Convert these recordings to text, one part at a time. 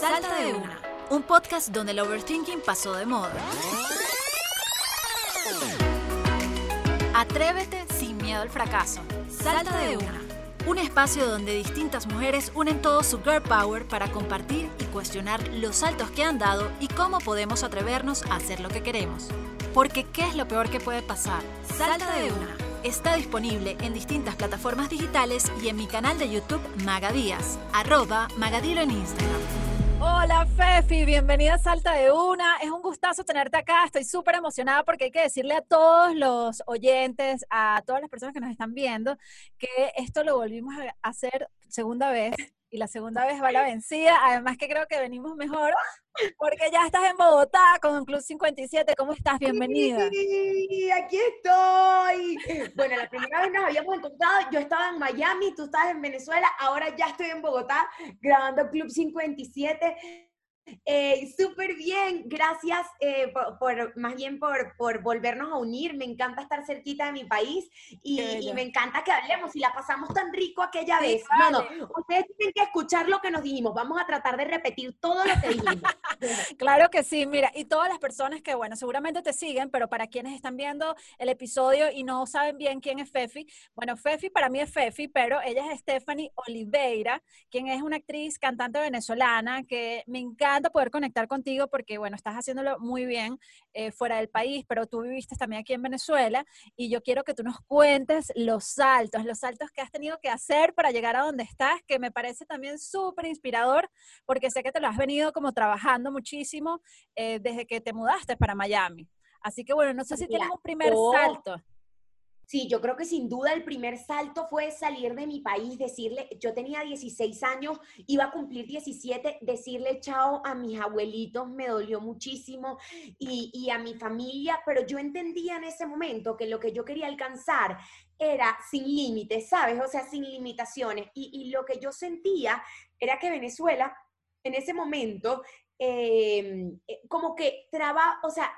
Salta de una, un podcast donde el overthinking pasó de moda. Atrévete sin miedo al fracaso. Salta de una. Un espacio donde distintas mujeres unen todo su girl power para compartir y cuestionar los saltos que han dado y cómo podemos atrevernos a hacer lo que queremos. Porque ¿qué es lo peor que puede pasar? Salta de una. Está disponible en distintas plataformas digitales y en mi canal de YouTube Magadías, arroba Magadilo en Instagram. Hola Fefi, bienvenida a Salta de Una. Es un gustazo tenerte acá. Estoy súper emocionada porque hay que decirle a todos los oyentes, a todas las personas que nos están viendo, que esto lo volvimos a hacer segunda vez y la segunda vez va la vencida. Además que creo que venimos mejor porque ya estás en Bogotá con Club 57. ¿Cómo estás? Bienvenida. Sí, aquí estoy. Bueno, la primera vez nos habíamos encontrado, yo estaba en Miami, tú estabas en Venezuela, ahora ya estoy en Bogotá grabando Club 57. Eh, Súper bien, gracias eh, por, más bien por, por, volvernos a unir. Me encanta estar cerquita de mi país y, me encanta que hablemos y la pasamos tan rico aquella vez. No, no, ustedes tienen que escuchar lo que nos dijimos. Vamos a tratar de repetir todo lo que dijimos. claro que sí, mira, y todas las personas que, bueno, seguramente te siguen, pero para quienes están viendo el episodio y no saben bien quién es Fefi, bueno, Fefi para mí es Fefi, pero ella es Stephanie Oliveira, quien es una actriz, cantante venezolana que me encanta poder conectar contigo porque, bueno, estás haciéndolo muy bien eh, fuera del país, pero tú viviste también aquí en Venezuela y yo quiero que tú nos cuentes los saltos, los saltos que has tenido que hacer para llegar a donde estás, que me parece también súper inspirador porque sé que te lo has venido como trabajando muchísimo eh, desde que te mudaste para Miami. Así que bueno, no sé si tienes un primer salto. Sí, yo creo que sin duda el primer salto fue salir de mi país, decirle, yo tenía 16 años, iba a cumplir 17, decirle chao a mis abuelitos me dolió muchísimo y, a mi familia, pero yo entendía en ese momento que lo que yo quería alcanzar era sin límites, ¿sabes? O sea, sin limitaciones. Y, lo que yo sentía era que Venezuela en ese momento, em, eh, como que traba, o sea,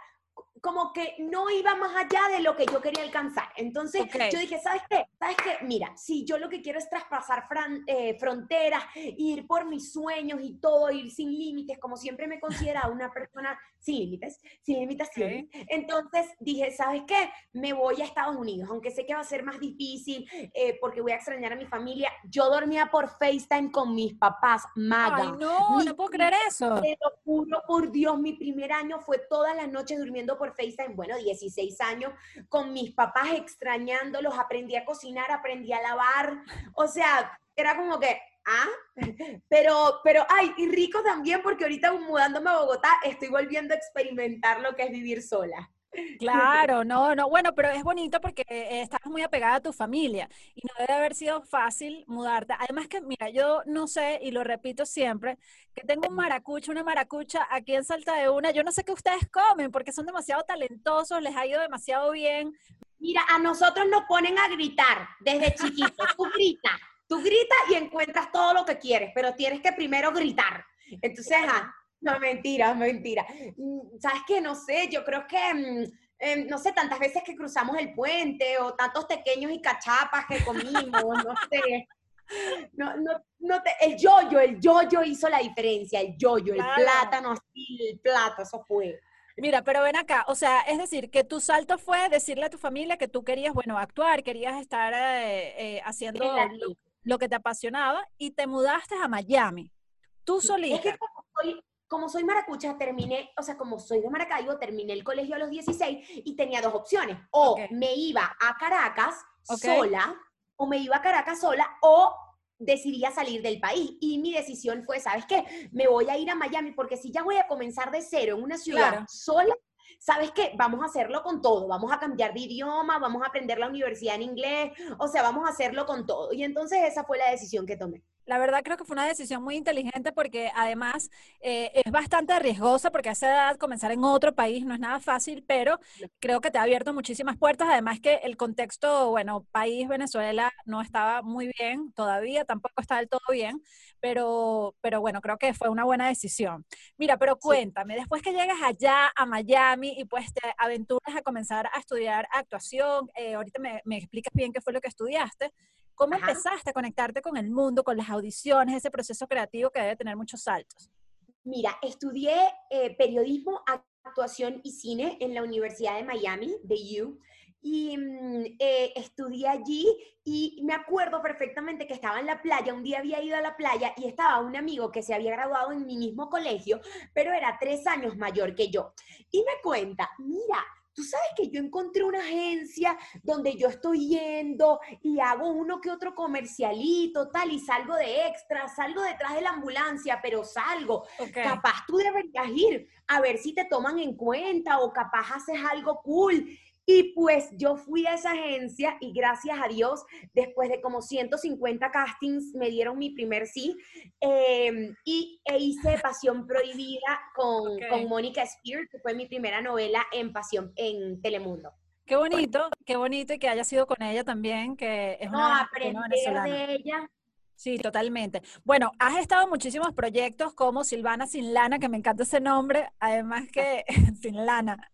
como que no iba más allá de lo que yo quería alcanzar. Entonces yo dije, ¿sabes qué? ¿Sabes qué? Mira, si yo lo que quiero es traspasar eh, fronteras, ir por mis sueños y todo, ir sin límites, como siempre me considera una persona sin límites, sin limitaciones. Entonces dije, ¿sabes qué? Me voy a Estados Unidos, aunque sé que va a ser más difícil eh, porque voy a extrañar a mi familia. Yo dormía por FaceTime con mis papás, Maga. Ay, no, no puedo creer eso. Te lo juro por Dios, mi primer año fue todas las noches durmiendo por FaceTime, bueno, 16 años, con mis papás extrañándolos, aprendí a cocinar, aprendí a lavar, o sea, era como que, ah, pero, pero, ay, y rico también porque ahorita mudándome a Bogotá estoy volviendo a experimentar lo que es vivir sola. Claro, no, no, bueno, pero es bonito porque estás muy apegada a tu familia y no debe haber sido fácil mudarte. Además que, mira, yo no sé, y lo repito siempre, que tengo un maracucho, una maracucha aquí en Salta de Una. Yo no sé qué ustedes comen porque son demasiado talentosos, les ha ido demasiado bien. Mira, a nosotros nos ponen a gritar desde chiquitos. Tú gritas, tú gritas y encuentras todo lo que quieres, pero tienes que primero gritar. Entonces, ah, no, mentira, mentira. Mm, ¿Sabes qué? No sé, yo creo que, mm, em, no sé, tantas veces que cruzamos el puente o tantos pequeños y cachapas que comimos, no sé. No, no, no te, el yoyo, el yoyo hizo la diferencia, el yoyo, el plátano así, el plato, eso fue. Mira, pero ven acá, o sea, es decir, que tu salto fue decirle a tu familia que tú querías, bueno, actuar, querías estar eh, eh, haciendo lo, que te apasionaba y te mudaste a Miami. Tú solita. Es que como soy, como soy maracucha, terminé, o sea, como soy de Maracaibo, terminé el colegio a los 16 y tenía dos opciones. O me iba a Caracas sola, o me iba a Caracas sola, o decidía salir del país. Y mi decisión fue, ¿sabes qué? Me voy a ir a Miami porque si ya voy a comenzar de cero en una ciudad sola, ¿sabes qué? Vamos a hacerlo con todo, vamos a cambiar de idioma, vamos a aprender la universidad en inglés, o sea, vamos a hacerlo con todo. Y entonces esa fue la decisión que tomé. La verdad creo que fue una decisión muy inteligente porque además eh, es bastante riesgosa porque a esa edad comenzar en otro país no es nada fácil, pero creo que te ha abierto muchísimas puertas. Además que el contexto, bueno, país Venezuela no estaba muy bien todavía, tampoco está del todo bien, pero, pero bueno, creo que fue una buena decisión. Mira, pero cuéntame, después que llegas allá a Miami y pues te aventuras a comenzar a estudiar actuación, eh, ahorita me, me explicas bien qué fue lo que estudiaste. ¿Cómo empezaste a conectarte con el mundo, con las audiciones, ese proceso creativo que debe tener muchos saltos? Mira, estudié eh, periodismo, actuación y cine en la Universidad de Miami, de U y mm, eh, estudié allí y me acuerdo perfectamente que estaba en la playa, un día había ido a la playa y estaba un amigo que se había graduado en mi mismo colegio, pero era tres años mayor que yo. Y me cuenta, mira, Tú sabes que yo encontré una agencia donde yo estoy yendo y hago uno que otro comercialito, tal, y salgo de extra, salgo detrás de la ambulancia, pero salgo. Capaz tú deberías ir a ver si te toman en cuenta o capaz haces algo cool. Y pues yo fui a esa agencia y gracias a Dios, después de como 150 castings, me dieron mi primer sí. Em, y e hice Pasión Prohibida con, con Mónica Spear, que fue mi primera novela en Pasión en Telemundo. Qué bonito, qué bonito y que haya sido con ella también, que es no, una, aprender de ella Sí, totalmente. Bueno, has estado en muchísimos proyectos como Silvana Sin Lana, que me encanta ese nombre, además que Sin Lana,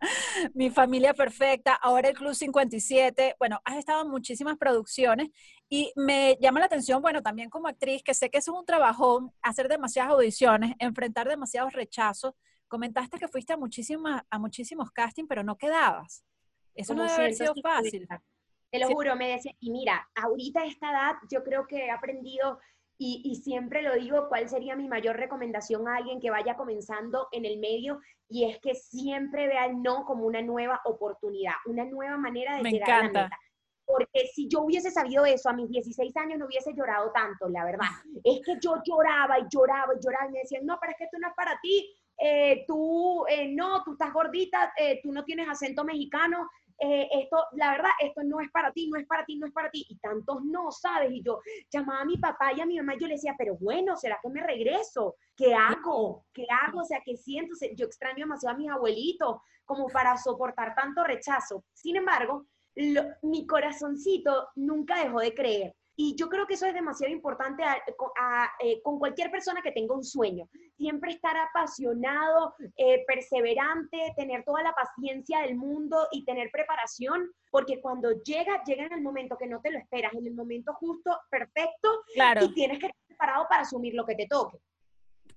Mi Familia Perfecta, ahora el Club 57, bueno, has estado en muchísimas producciones y me llama la atención, bueno, también como actriz, que sé que eso es un trabajón, hacer demasiadas audiciones, enfrentar demasiados rechazos. Comentaste que fuiste a, muchísimas, a muchísimos castings, pero no quedabas. Eso no debe haber sido fácil. Te lo juro, me decía, y mira, ahorita a esta edad yo creo que he aprendido y, y, siempre lo digo, cuál sería mi mayor recomendación a alguien que vaya comenzando en el medio, y es que siempre vea el no como una nueva oportunidad, una nueva manera de llegar a la meta. Porque si yo hubiese sabido eso a mis 16 años, no hubiese llorado tanto, la verdad. Es que yo lloraba y lloraba y lloraba y me decían, no, pero es que esto no es para ti, eh, tú eh, no, tú estás gordita, eh, tú no tienes acento mexicano, eh, esto, la verdad, esto no es para ti, no es para ti, no es para ti, y tantos no, ¿sabes? Y yo llamaba a mi papá y a mi mamá y yo le decía, pero bueno, ¿será que me regreso? ¿Qué hago? ¿Qué hago? O sea, ¿qué siento? Yo extraño demasiado a mis abuelitos como para soportar tanto rechazo. Sin embargo, mi corazoncito nunca dejó de creer. Y yo creo que eso es demasiado importante eh, con cualquier persona que tenga un sueño. Siempre estar apasionado, eh, perseverante, tener toda la paciencia del mundo y tener preparación, porque cuando llega, llega en el momento que no te lo esperas, en el momento justo, perfecto, claro. y tienes que estar preparado para asumir lo que te toque.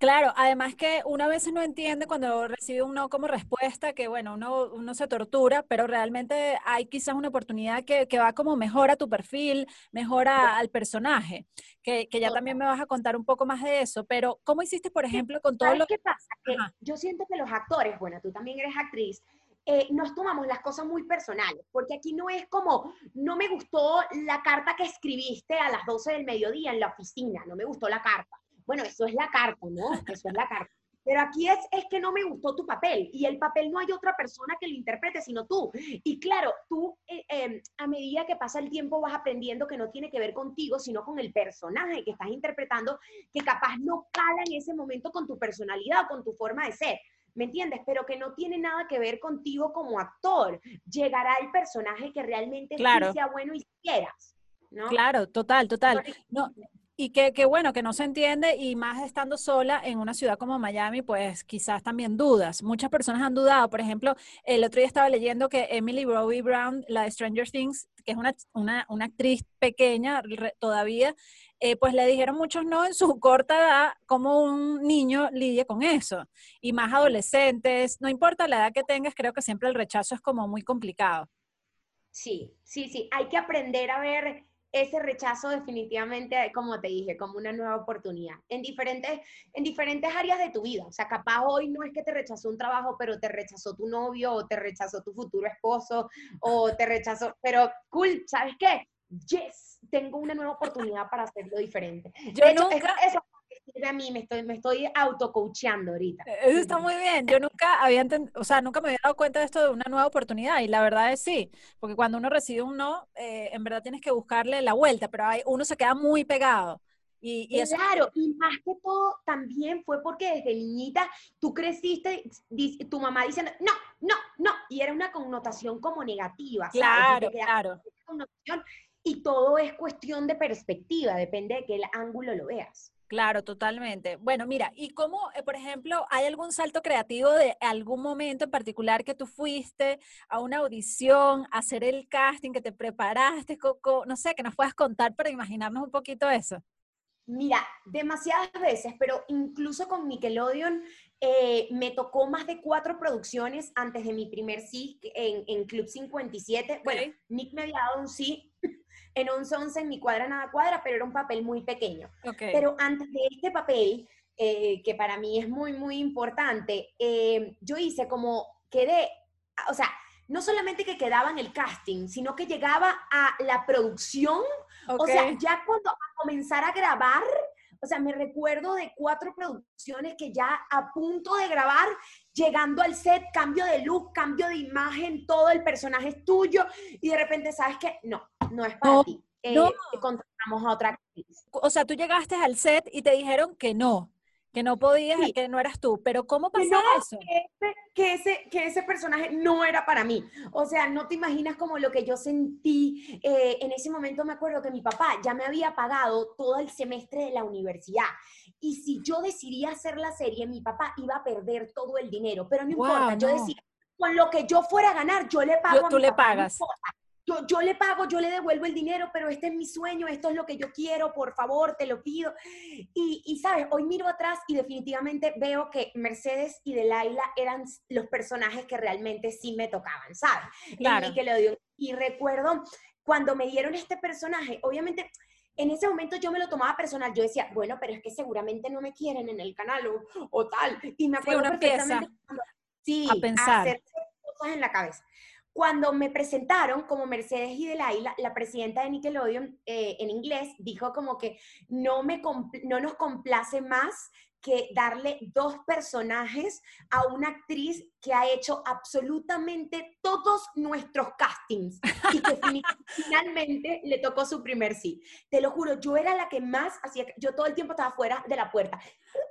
Claro, además que una vez no entiende cuando recibe un no como respuesta, que bueno, uno, uno se tortura, pero realmente hay quizás una oportunidad que, que va como mejora tu perfil, mejora al personaje, que, que, ya también me vas a contar un poco más de eso, pero ¿cómo hiciste, por ejemplo, con todo lo que pasa? Que yo siento que los actores, bueno, tú también eres actriz, eh, nos tomamos las cosas muy personales, porque aquí no es como, no me gustó la carta que escribiste a las 12 del mediodía en la oficina, no me gustó la carta bueno, eso es la carta, ¿no? Eso es la carta. Pero aquí es, es que no me gustó tu papel y el papel no hay otra persona que lo interprete sino tú. Y claro, tú eh, em, a medida que pasa el tiempo vas aprendiendo que no tiene que ver contigo, sino con el personaje que estás interpretando, que capaz no cala en ese momento con tu personalidad o con tu forma de ser. ¿Me entiendes? Pero que no tiene nada que ver contigo como actor. Llegará el personaje que realmente sea bueno y quieras. ¿no? Claro, total, total. No, y que, que, bueno, que no se entiende y más estando sola en una ciudad como Miami, pues quizás también dudas. Muchas personas han dudado. Por ejemplo, el otro día estaba leyendo que Emily Robbie Brown, la de Stranger Things, que es una, una, una actriz pequeña todavía, eh, pues le dijeron muchos no en su corta edad, como un niño lidia con eso. Y más adolescentes, no importa la edad que tengas, creo que siempre el rechazo es como muy complicado. Sí, sí, sí, hay que aprender a ver ese rechazo definitivamente, como te dije, como una nueva oportunidad en diferentes, en diferentes áreas de tu vida. O sea, capaz hoy no es que te rechazó un trabajo, pero te rechazó tu novio o te rechazó tu futuro esposo o te rechazó, pero cool, ¿sabes qué? Yes, tengo una nueva oportunidad para hacerlo diferente. Yo nunca... eso, a mí, me estoy, me estoy auto-coachando ahorita. E-, eso está muy bien. Yo nunca había o sea, nunca me había dado cuenta de esto de una nueva oportunidad y la verdad es sí, porque cuando uno recibe un no, eh, en verdad tienes que buscarle la vuelta, pero hay, uno se queda muy pegado. Y, y claro, y más que todo también fue porque desde niñita tú creciste, tu mamá diciendo, no, no, no, y era una connotación como negativa. Claro, claro. Y todo es cuestión de perspectiva, depende de qué ángulo lo veas. Claro, totalmente. Bueno, mira, ¿y cómo, eh, por ejemplo, hay algún salto creativo de algún momento en particular que tú fuiste a una audición, a hacer el casting, que te preparaste, Coco? No sé, que nos puedas contar para imaginarnos un poquito eso. Mira, demasiadas veces, pero incluso con Nickelodeon, eh, me tocó más de cuatro producciones antes de mi primer sí en, en Club 57. Bueno, Nick me había dado un sí en 11-11 en mi cuadra nada cuadra, pero era un papel muy pequeño. Pero antes de este papel, eh, que para mí es muy, muy importante, eh, yo hice como, quedé, o sea, no solamente que quedaba en el casting, sino que llegaba a la producción, o sea, ya cuando a comenzar a grabar, o sea, me recuerdo de cuatro producciones que ya a punto de grabar, llegando al set, cambio de look, cambio de imagen, todo el personaje es tuyo, y de repente sabes que no, no es para ti. Eh, no. Contratamos a otra actriz. O sea, tú llegaste al set y te dijeron que no que no podías, que no eras tú, pero ¿cómo pasó eso? Que ese, que ese, personaje no era para mí. O sea, no te imaginas como lo que yo sentí. Eh, en ese momento me acuerdo que mi papá ya me había pagado todo el semestre de la universidad. Y si yo decidía hacer la serie, mi papá iba a perder todo el dinero. Pero no importa, yo decía, con lo que yo fuera a ganar, yo le pago. a tú le pagas yo, le pago, yo le devuelvo el dinero, pero este es mi sueño, esto es lo que yo quiero, por favor, te lo pido. Y, sabes, hoy miro atrás y definitivamente veo que Mercedes y Delilah eran los personajes que realmente sí me tocaban, ¿sabes? Claro. Y recuerdo cuando me dieron este personaje, obviamente en ese momento yo me lo tomaba personal. Yo decía, bueno, pero es que seguramente no me quieren en el canal o, tal. Y me acuerdo perfectamente sí, a pensar. hacer cosas en la cabeza. Cuando me presentaron como Mercedes y Delilah, la presidenta de Nickelodeon eh, en inglés dijo como que no, me no nos complace más que darle dos personajes a una actriz que ha hecho absolutamente todos nuestros castings y que finalmente le tocó su primer sí. Te lo juro, yo era la que más hacía, yo todo el tiempo estaba fuera de la puerta.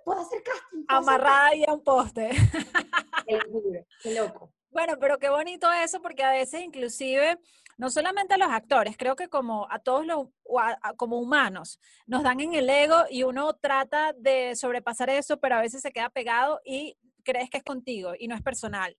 ¿Puedo hacer casting? Amarrada ahí a un poste. Te juro, qué loco. Bueno, pero qué bonito eso, porque a veces inclusive, no solamente a los actores, creo que como a todos los, como humanos, nos dan en el ego y uno trata de sobrepasar eso, pero a veces se queda pegado y crees que es contigo y no es personal.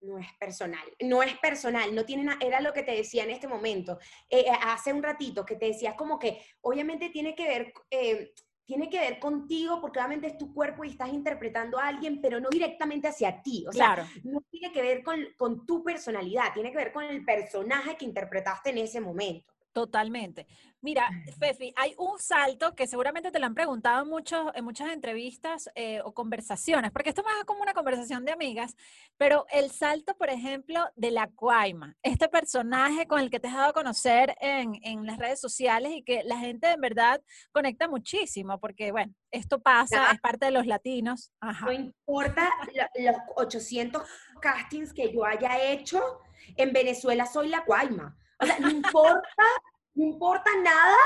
No es personal, no es personal, no tiene nada, era lo que te decía en este momento, eh, eh, hace un ratito, que te decías como que obviamente tiene que ver, eh, tiene que ver contigo porque obviamente es tu cuerpo y estás interpretando a alguien, pero no directamente hacia ti. O sea, no tiene que ver con, con tu personalidad, tiene que ver con el personaje que interpretaste en ese momento. Totalmente. Mira, Fefi, hay un salto que seguramente te lo han preguntado mucho, en muchas entrevistas eh, o conversaciones, porque esto más es como una conversación de amigas, pero el salto, por ejemplo, de la Cuaima, este personaje con el que te has dado a conocer en, en las redes sociales y que la gente en verdad conecta muchísimo, porque bueno, esto pasa, es parte de los latinos. No importa los 800 castings que yo haya hecho, en Venezuela soy la Cuaima. O sea, no importa, no importa nada.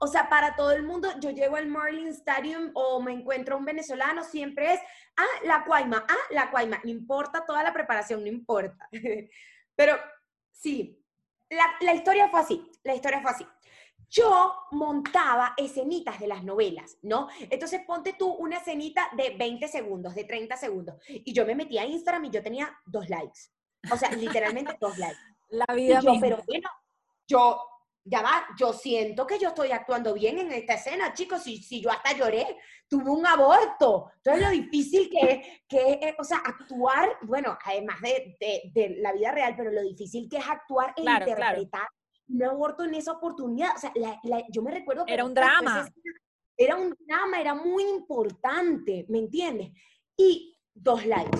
O sea, para todo el mundo, yo llego al Marlin Stadium o me encuentro un venezolano, siempre es, ah, la cuaima, ah, la cuaima. No importa toda la preparación, no importa. Pero sí, la, la historia fue así, la historia fue así yo montaba escenitas de las novelas, ¿no? Entonces ponte tú una escenita de 20 segundos, de 30 segundos, y yo me metía a Instagram y yo tenía dos likes. O sea, literalmente dos likes. La vida y Pero bueno, yo, ya va, yo siento que yo estoy actuando bien en esta escena, chicos, si, si yo hasta lloré, tuve un aborto. Entonces lo difícil que es, que o sea, actuar, bueno, además de, de, la vida real, pero lo difícil que es actuar e interpretar un aborto en esa oportunidad. O sea, yo me recuerdo que... Era un drama. Era un drama, era muy importante, ¿me entiendes? Y dos likes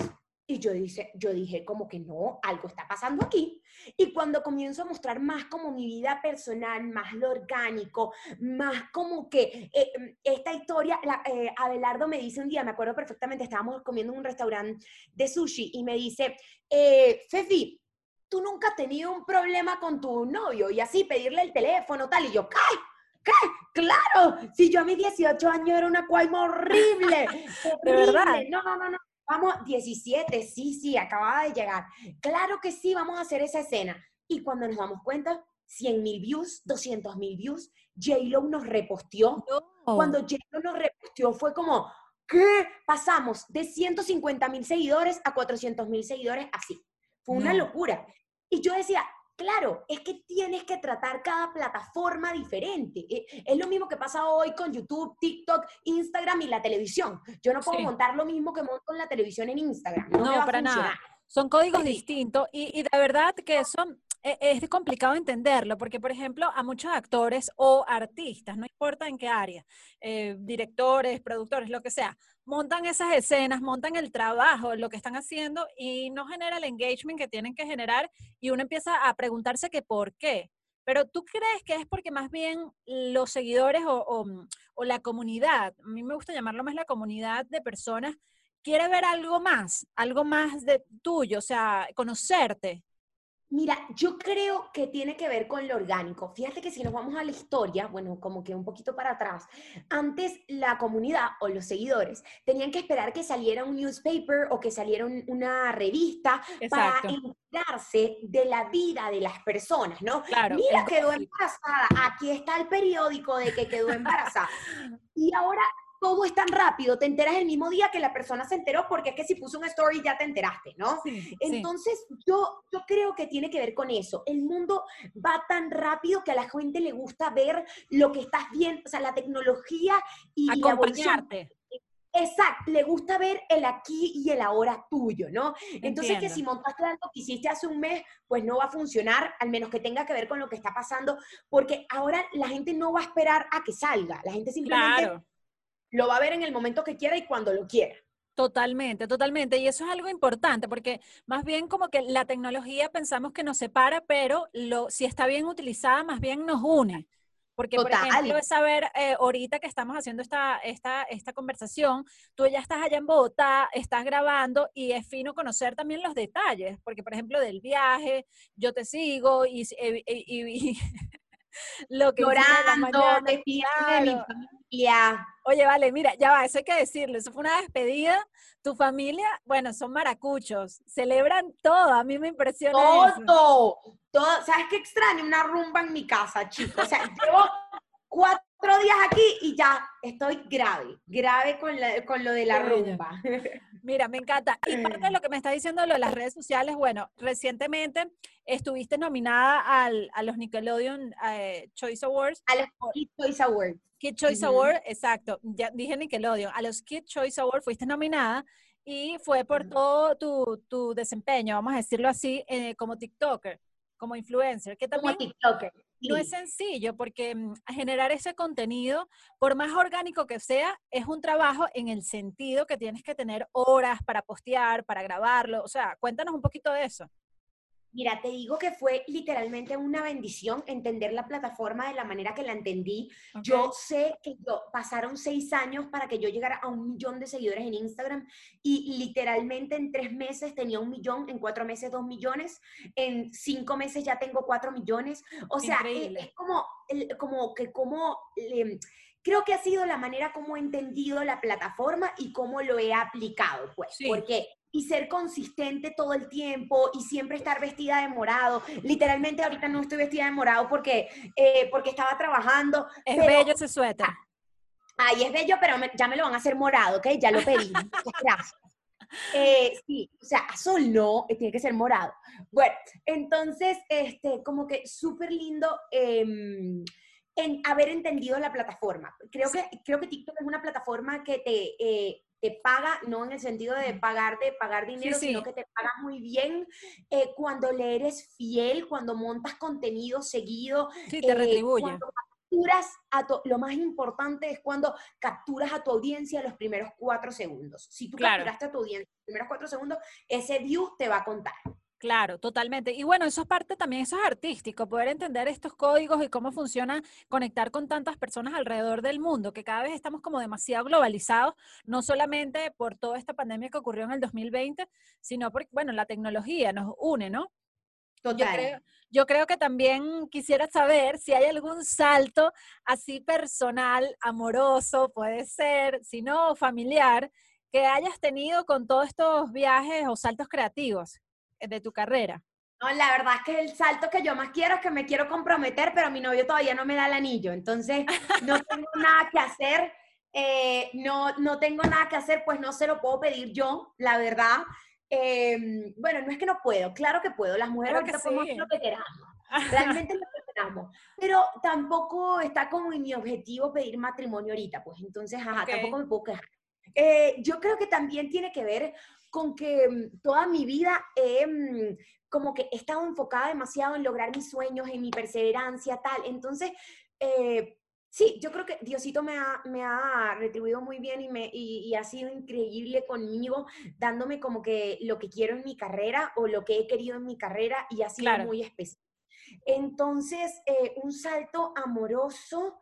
y yo, dice, yo dije como que no, algo está pasando aquí. Y cuando comienzo a mostrar más como mi vida personal, más lo orgánico, más como que eh, mm, esta historia, la, eh, Abelardo me dice un día, me acuerdo perfectamente, estábamos comiendo en un restaurante de sushi y me dice, eh, Fefi, tú nunca has tenido un problema con tu novio y así pedirle el teléfono tal y yo, ¿qué? ¿Qué? Claro, si yo a mis 18 años era una cuaima horrible, ¿De verdad? No, no, no, no. Vamos, 17, sí, sí, acababa de llegar. Claro que sí, vamos a hacer esa escena. Y cuando nos damos cuenta, 100 mil views, 200 mil views, J-Lo nos reposteó. Cuando J-Lo nos reposteó fue como, ¿qué? Pasamos de 150 mil seguidores a 400 mil seguidores así. Fue una locura. Y yo decía, Claro, es que tienes que tratar cada plataforma diferente. Eh, Es lo mismo que pasa hoy con YouTube, TikTok, Instagram y la televisión. Yo no puedo Sí. montar lo mismo que monto en la televisión en Instagram. No, me va a para funcionar. nada. Son códigos Sí. distintos y, y de verdad que eso e- es complicado entenderlo, porque por ejemplo a muchos actores o artistas, no importa en qué área, eh, directores, productores, lo que sea, montan esas escenas, montan el trabajo, lo que están haciendo y no genera el engagement que tienen que generar y uno empieza a preguntarse que por qué. Pero tú crees que es porque más bien los seguidores o, o, mm, o la comunidad, a mí me gusta llamarlo más la comunidad de personas, quiere ver algo más, algo más de tuyo, o sea, conocerte. Mira, yo creo que tiene que ver con lo orgánico. Fíjate que si nos vamos a la historia, bueno, como que un poquito para atrás, antes la comunidad o los seguidores tenían que esperar que saliera un newspaper o que saliera un- una revista Exacto. para enterarse de la vida de las personas, ¿no? Claro. Mira, quedó embarazada. Aquí está el periódico de que quedó embarazada. Y ahora todo es tan rápido, te enteras el mismo día que la persona se enteró, porque es que si puso un story ya te enteraste, ¿no? Sí, sí. Entonces, yo, yo creo que tiene que ver con eso. El mundo va tan rápido que a la gente le gusta ver lo que estás viendo, o sea, la tecnología y la acompañarte. Exacto, le gusta ver el aquí y el ahora tuyo, ¿no? Entonces, que si montaste algo que hiciste hace un mes, pues no va a funcionar, al menos que tenga que ver con lo que está pasando, porque ahora la gente no va a esperar a que salga, la gente simplemente Claro. Lo va a ver en el momento que quiera y cuando lo quiera. Totalmente, totalmente. Y eso es algo importante porque más bien como que la tecnología pensamos que nos separa, pero lo, si está bien utilizada, más bien nos une. Porque, por Total. ejemplo, es saber, eh, ahorita que estamos haciendo esta, esta, esta conversación, tú ya estás allá en Bogotá, estás grabando y es fino conocer también los detalles, porque, por ejemplo, del viaje, yo te sigo y, eh, y- y- y lo que Llorando, de mi familia. Oye, vale, mira, ya va, eso hay que decirlo, eso fue una despedida. Tu familia, bueno, son maracuchos, celebran todo, a mí me impresiona eso. Todo, todo. ¿Sabes qué extraño? Una rumba en mi casa, chicos. O sea, llevo cuatro días aquí y ya estoy grave, grave con, la- con lo de la rumba. Mira, me encanta. Y parte de lo que me está diciendo lo de las redes sociales, bueno, recientemente estuviste nominada al, a los Nickelodeon eh, Choice Awards, A los Kids Choice Awards. Kid Choice Ujú. Award, exacto, ya dije Nickelodeon, a los Kid Choice Award fuiste nominada y fue por todo tu, tu desempeño, vamos a decirlo así, eh, como TikToker, como influencer, que Como TikToker. no es sencillo porque mm, generar ese contenido, por más orgánico que sea, es un trabajo en el sentido que tienes que tener horas para postear, para grabarlo. O sea, cuéntanos un poquito de eso. Mira, te digo que fue literalmente una bendición entender la plataforma de la manera que la entendí. Yo sé que yo, pasaron seis años para que yo llegara a un millón de seguidores en Instagram y literalmente en tres meses tenía un millón, en cuatro meses dos millones, en cinco meses ya tengo cuatro millones. O sea, Increíble. es como, como que como... Creo que ha sido la manera como he entendido la plataforma y cómo lo he aplicado, pues, Sí. porque y ser consistente todo el tiempo y siempre estar vestida de morado. Literalmente ahorita no estoy vestida de morado porque, eh, porque estaba trabajando. Es pero- bello ese suéter. Ay, es bello, pero me- ya me lo van a hacer morado, ¿ok? Ya lo pedí. Gracias. Eh, sí, o sea, azul no, eh, tiene que ser morado. Bueno, entonces, este, como que súper lindo em, en haber entendido la plataforma. Creo, que, creo que TikTok es una plataforma que te, eh, te paga, no en el sentido de pagar, de pagar dinero, sí. sino que te paga muy bien eh, cuando le eres fiel, cuando montas contenido seguido, Sí, te eh, retribuye. cuando capturas a tu, lo más importante es cuando capturas a tu audiencia los primeros cuatro segundos. Si tú Claro. capturaste a tu audiencia los primeros cuatro segundos, ese view te va a contar. Claro, totalmente. Y bueno, eso es parte también, eso es artístico, poder entender estos códigos y cómo funciona conectar con tantas personas alrededor del mundo, que cada vez estamos como demasiado globalizados, no solamente por toda esta pandemia que ocurrió en el 2020, sino porque, bueno, la tecnología nos une, ¿no? Yo Total. creo, yo creo que también quisiera saber si hay algún salto así personal, amoroso, puede ser, si no familiar, que hayas tenido con todos estos viajes o saltos creativos de tu carrera. No, la verdad es que el salto que yo más quiero es que me quiero comprometer, pero mi novio todavía no me da el anillo. Entonces, no tengo nada que hacer. eh, no, no tengo nada que hacer, pues no se lo puedo pedir yo, la verdad. Em, bueno, no es que no puedo, claro que puedo. Las mujeres ahorita podemos hacer lo que queramos. Realmente lo que queramos. Pero tampoco está como en mi objetivo pedir matrimonio ahorita, pues entonces, ajá, tampoco me puedo quejar. Eh, yo creo que también tiene que ver con que mm, toda mi vida he mm, como que he estado enfocada demasiado en lograr mis sueños, en mi perseverancia, tal. Entonces, eh, sí, yo creo que Diosito me ha, me ha retribuido muy bien y, me, y, ha sido increíble conmigo, dándome como que lo que quiero en mi carrera o lo que he querido en mi carrera y ha sido muy especial. Entonces, eh, un salto amoroso.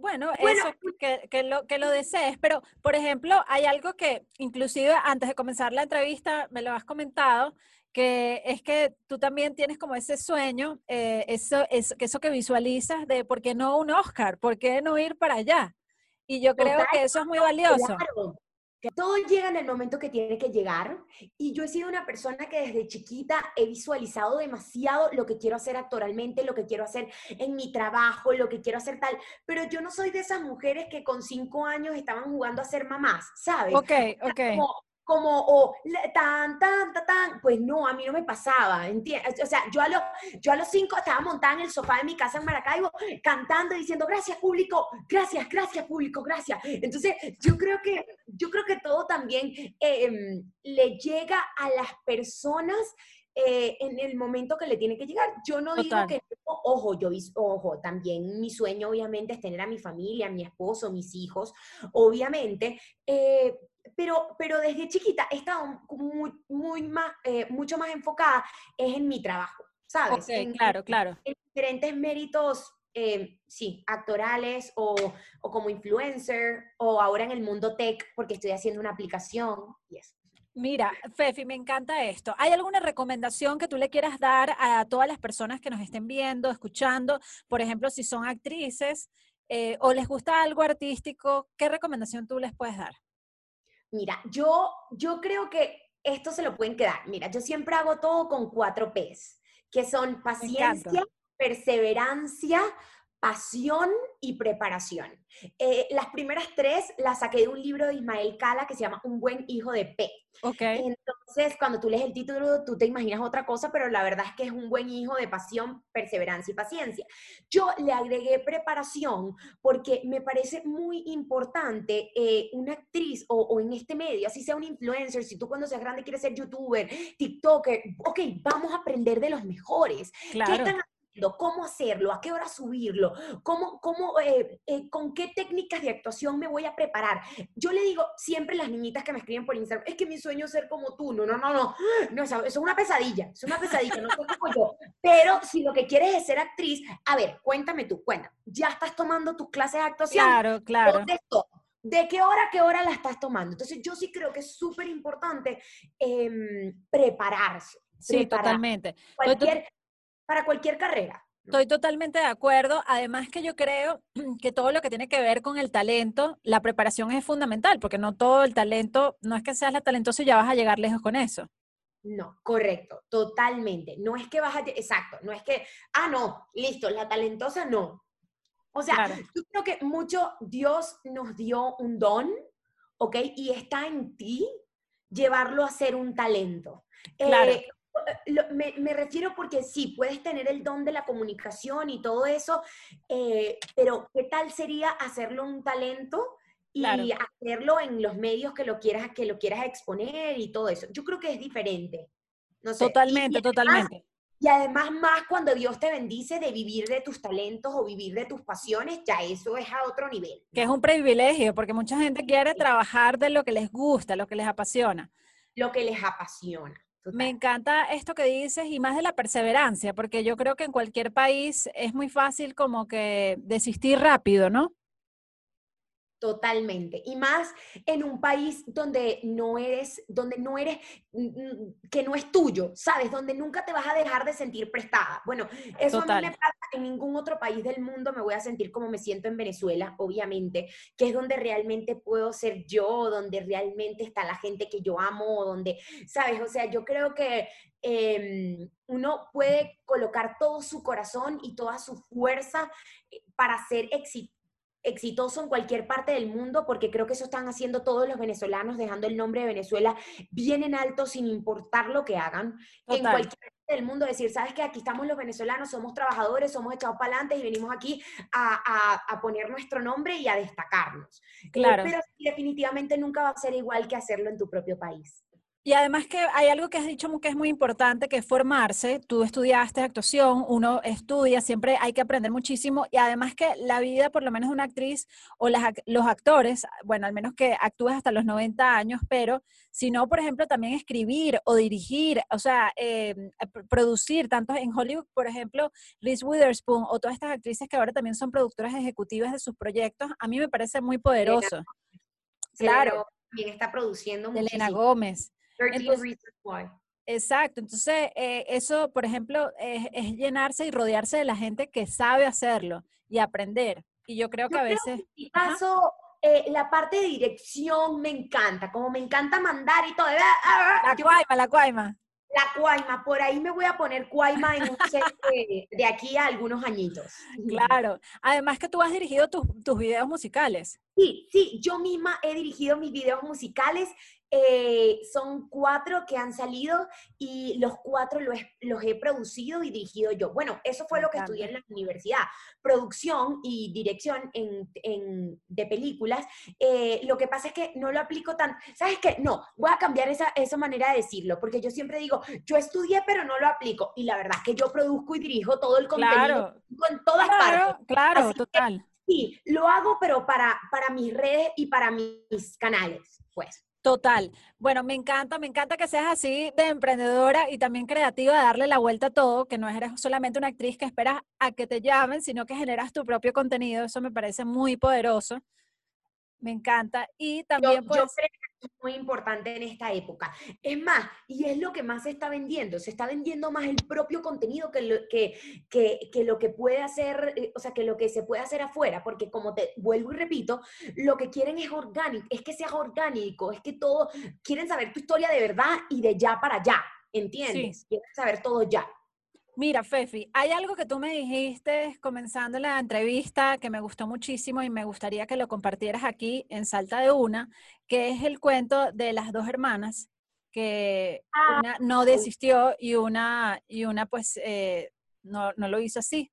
Bueno, eso que, que, lo, que lo desees, pero por ejemplo, hay algo que inclusive antes de comenzar la entrevista me lo has comentado, que es que tú también tienes como ese sueño, eh, eso, es, eso que visualizas de por qué no un Oscar, por qué no ir para allá. Y yo creo que eso es muy valioso. Todo llega en el momento que tiene que llegar. Y yo he sido una persona que desde chiquita he visualizado demasiado lo que quiero hacer actualmente, lo que quiero hacer en mi trabajo, lo que quiero hacer tal. Pero yo no soy de esas mujeres que con cinco años estaban jugando a ser mamás, ¿sabes? Ok, ok como, o tan, tan, tan, tan, pues no, a mí no me pasaba, ¿entiendes? O sea, yo a, los, yo a los cinco estaba montada en el sofá de mi casa en Maracaibo, cantando, diciendo, gracias público, gracias, gracias público, gracias. Entonces, yo creo que, yo creo que todo también em, le llega a las personas eh, en el momento que le tiene que llegar. Yo no digo que, ojo, yo, ojo, también mi sueño obviamente es tener a mi familia, a mi esposo, mis hijos, obviamente, eh, pero, pero desde chiquita he estado muy, muy más, eh, mucho más enfocada es en mi trabajo, ¿sabes? claro, claro. En diferentes méritos, eh, sí, actorales o, o, como influencer o ahora en el mundo tech porque estoy haciendo una aplicación y eso. Mira, Fefi, me encanta esto. ¿Hay alguna recomendación que tú le quieras dar a todas las personas que nos estén viendo, escuchando? Por ejemplo, si son actrices eh, o les gusta algo artístico, ¿qué recomendación tú les puedes dar? Mira, yo, yo creo que esto se lo pueden quedar. Mira, yo siempre hago todo con cuatro P's, que son paciencia, perseverancia, pasión y preparación. Eh, las primeras tres las saqué de un libro de Ismael Cala que se llama Un buen hijo de P. Okay. Entonces, cuando tú lees el título, tú te imaginas otra cosa, pero la verdad es que es un buen hijo de pasión, perseverancia y paciencia. Yo le agregué preparación porque me parece muy importante eh, una actriz o, en este medio, así sea un influencer, si tú cuando seas grande quieres ser youtuber, TikToker, ok, vamos a aprender de los mejores. Claro cómo hacerlo, a qué hora subirlo, cómo, cómo, eh, eh, con qué técnicas de actuación me voy a preparar. Yo le digo siempre a las niñitas que me escriben por Instagram, es que mi sueño es ser como tú. No, no, no, no. no eso es una pesadilla, es una pesadilla, no soy como yo. Pero si lo que quieres es ser actriz, a ver, cuéntame tú, cuéntame. ¿Ya estás tomando tus clases de actuación? Claro, claro. ¿De qué hora a qué hora la estás tomando? Entonces, yo sí creo que es súper importante em, prepararse. Sí, totalmente. Cualquier, para cualquier carrera. Estoy totalmente de acuerdo. Además que yo creo que todo lo que tiene que ver con el talento, la preparación es fundamental, porque no todo el talento, no es que seas la talentosa y ya vas a llegar lejos con eso. No, correcto, totalmente. No es que vas a, exacto, no es que, ah, no, listo, la talentosa no. O sea, yo creo que mucho Dios nos dio un don, ¿ok? Y está en ti llevarlo a ser un talento. Claro. Eh, me, refiero porque sí, puedes tener el don de la comunicación y todo eso, eh, pero ¿qué tal sería hacerlo un talento y hacerlo en los medios que lo quieras que lo quieras exponer y todo eso? Yo creo que es diferente. No Totalmente, totalmente. Y además más cuando Dios te bendice de vivir de tus talentos o vivir de tus pasiones, ya eso es a otro nivel. Que es un privilegio, porque mucha gente quiere trabajar de lo que les gusta, lo que les apasiona. Lo que les apasiona. Me encanta esto que dices y más de la perseverancia, porque yo creo que en cualquier país es muy fácil como que desistir rápido, ¿no? Totalmente. Y más en un país donde no eres, donde no eres, que no es tuyo, ¿sabes? Donde nunca te vas a dejar de sentir prestada. Bueno, eso a mí me pasa en ningún otro país del mundo, me voy a sentir como me siento en Venezuela, obviamente, que es donde realmente puedo ser yo, donde realmente está la gente que yo amo, donde, ¿sabes? O sea, yo creo que em, uno puede colocar todo su corazón y toda su fuerza eh, para ser exitoso exitoso en cualquier parte del mundo, porque creo que eso están haciendo todos los venezolanos, dejando el nombre de Venezuela bien en alto sin importar lo que hagan. En cualquier parte del mundo, decir, sabes que aquí estamos los venezolanos, somos trabajadores, somos echados para adelante y venimos aquí a, a, poner nuestro nombre y a destacarnos. Eh, claro. pero definitivamente nunca va a ser igual que hacerlo en tu propio país. Y además que hay algo que has dicho que es muy importante, que es formarse. Tú estudiaste actuación, uno estudia, siempre hay que aprender muchísimo. Y además que la vida, por lo menos de una actriz o los actores, bueno, al menos que actúes hasta los 90 años, pero si no, por ejemplo, también escribir o dirigir, o sea, eh, producir, tanto en Hollywood, por ejemplo, Reese Witherspoon o todas estas actrices que ahora también son productoras ejecutivas de sus proyectos, a mí me parece muy poderoso. claro. También está produciendo Elena Gómez. Exacto, entonces eh, eso, por ejemplo, es, llenarse y rodearse de la gente que sabe hacerlo y aprender. Y yo creo que a veces... mi caso, eh, la parte de dirección me encanta, como me encanta mandar y todo. La cuaima, la cuaima. La cuaima, por ahí me voy a poner cuaima en un set de, aquí a algunos añitos. Claro, además que tú has dirigido tus, tus videos musicales. Sí, sí, yo misma he dirigido mis videos musicales eh, son cuatro que han salido y los cuatro los, los, he producido y dirigido yo. Bueno, eso fue lo que estudié en la universidad, producción y dirección en, en, de películas. Eh, lo que pasa es que no lo aplico tan, ¿sabes qué? No, voy a cambiar esa, esa manera de decirlo, porque yo siempre digo, yo estudié pero no lo aplico. Y la verdad es que yo produzco y dirijo todo el contenido en todas partes. Claro, total. sí, lo hago pero para, para mis redes y para mis canales, pues. Total. Bueno, me encanta, me encanta que seas así de emprendedora y también creativa, de darle la vuelta a todo, que no eres solamente una actriz que esperas a que te llamen, sino que generas tu propio contenido. Eso me parece muy poderoso. Me encanta. Y también, pues muy importante en esta época. Es más, y es lo que más se está vendiendo, se está vendiendo más el propio contenido que lo que, que, lo que puede hacer, eh, o sea, que lo que se puede hacer afuera, porque como te vuelvo y repito, lo que quieren es orgánico, es que sea orgánico, es que todo, quieren saber tu historia de verdad y de ya para allá, ¿entiendes? Quieren saber todo ya. Mira, Fefi, hay algo que tú me dijiste comenzando la entrevista que me gustó muchísimo y me gustaría que lo compartieras aquí en Salta de Una, que es el cuento de las dos hermanas, que ah, una no desistió y una, y una pues eh, no, lo hizo así.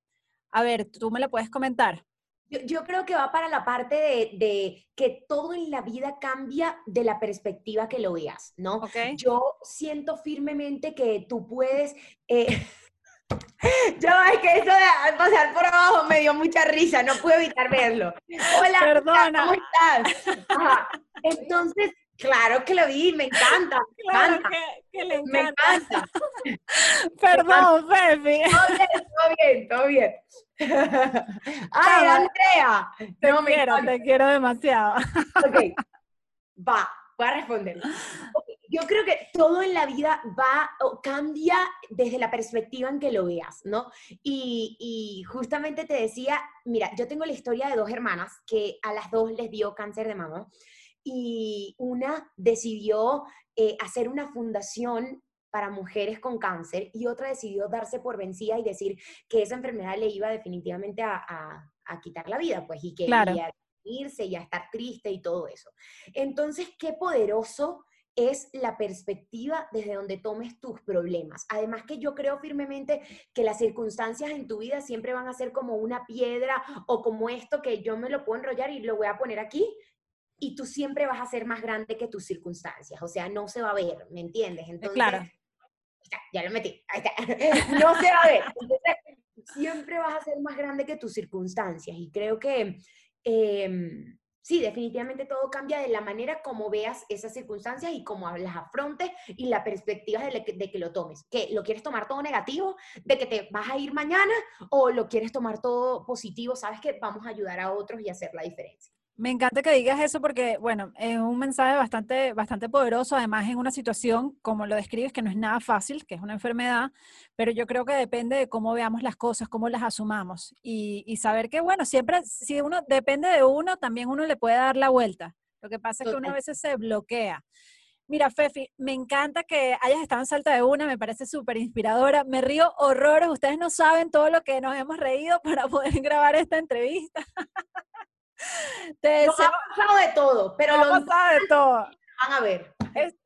A ver, ¿tú me lo puedes comentar? Yo, creo que va para la parte de, que todo en la vida cambia de la perspectiva que lo veas, ¿no? Yo siento firmemente que tú puedes... Eh, Yo, es que eso de pasar por abajo me dio mucha risa, no puedo evitar verlo. Hola, Perdona. ¿cómo estás? Entonces, claro que lo vi, me encanta. Me claro encanta. Que, le encanta. Me encanta. Perdón, Fefi. Todo bien, todo bien, Ay, Andrea. Te quiero, te quiero demasiado. Ok, va, voy a responder yo creo que todo en la vida va o cambia desde la perspectiva en que lo veas, ¿no? Y, justamente te decía, mira, yo tengo la historia de dos hermanas que a las dos les dio cáncer de mama y una decidió eh, hacer una fundación para mujeres con cáncer y otra decidió darse por vencida y decir que esa enfermedad le iba definitivamente a, quitar la vida, pues, y que iba a irse y a estar triste y todo eso. Entonces, qué poderoso es la perspectiva desde donde tomes tus problemas. Además que yo creo firmemente que las circunstancias en tu vida siempre van a ser como una piedra o como esto que yo me lo puedo enrollar y lo voy a poner aquí y tú siempre vas a ser más grande que tus circunstancias, o sea, no se va a ver, ¿me entiendes? Entonces, claro. Ya, lo metí, ahí está. no se va a ver. siempre vas a ser más grande que tus circunstancias y creo que... Em, sí, definitivamente todo cambia de la manera como veas esas circunstancias y cómo las afrontes y la perspectiva de, que, lo tomes. ¿Que lo quieres tomar todo negativo, de que te vas a ir mañana o lo quieres tomar todo positivo? Sabes que vamos a ayudar a otros y hacer la diferencia. Me encanta que digas eso porque, bueno, es un mensaje bastante, bastante poderoso, además en una situación, como lo describes, que no es nada fácil, que es una enfermedad, pero yo creo que depende de cómo veamos las cosas, cómo las asumamos y, saber que, bueno, siempre, si uno depende de uno, también uno le puede dar la vuelta. Lo que pasa es que uno a veces se bloquea. Mira, Fefi, me encanta que hayas estado en Salta de Una, me parece súper inspiradora. Me río horrores, ustedes no saben todo lo que nos hemos reído para poder grabar esta entrevista. Te Nos ha pasado de todo, pero Nos ha pasado de todo. Van a ver.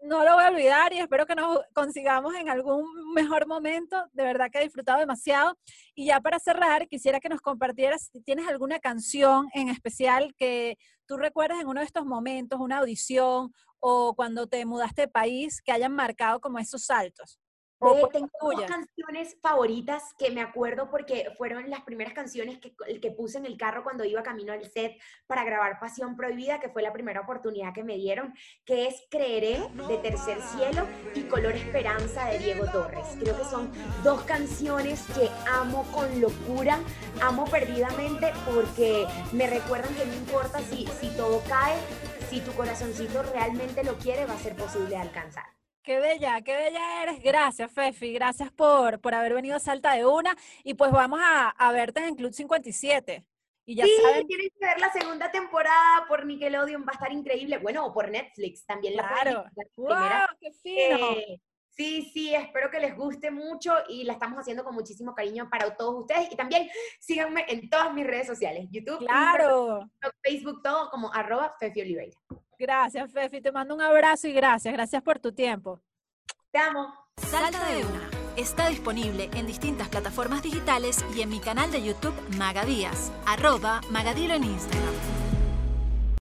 no lo voy a olvidar y espero que nos consigamos en algún mejor momento. De verdad que he disfrutado demasiado. Y ya para cerrar, quisiera que nos compartieras si tienes alguna canción en especial que tú recuerdas en uno de estos momentos, una audición o cuando te mudaste de país, que hayan marcado como esos saltos. Eh, tengo dos canciones favoritas que me acuerdo porque fueron las primeras canciones que, que puse en el carro cuando iba camino al set para grabar Pasión Prohibida, que fue la primera oportunidad que me dieron, que es Creeré de Tercer Cielo y Color Esperanza de Diego Torres. Creo que son dos canciones que amo con locura, amo perdidamente porque me recuerdan que no importa si, si todo cae, si tu corazoncito realmente lo quiere, va a ser posible alcanzar. Qué bella, qué bella eres. Gracias, Fefi. Gracias por, por haber venido a Salta de Una. Y pues vamos a, verte en Club 57. Y ya sí, saben... tienes que ver la segunda temporada por Nickelodeon, va a estar increíble. Bueno, o por Netflix también la Claro. La ¡Qué fino! Eh, sí, sí, espero que les guste mucho y la estamos haciendo con muchísimo cariño para todos ustedes. Y también síganme en todas mis redes sociales, YouTube, claro. Facebook, todo como arroba Fefi Oliveira. Gracias, Fefi. Te mando un abrazo y gracias. Gracias por tu tiempo. Te amo. Salta de una. Está disponible en distintas plataformas digitales y en mi canal de YouTube Magadías, arroba Magadilo en Instagram.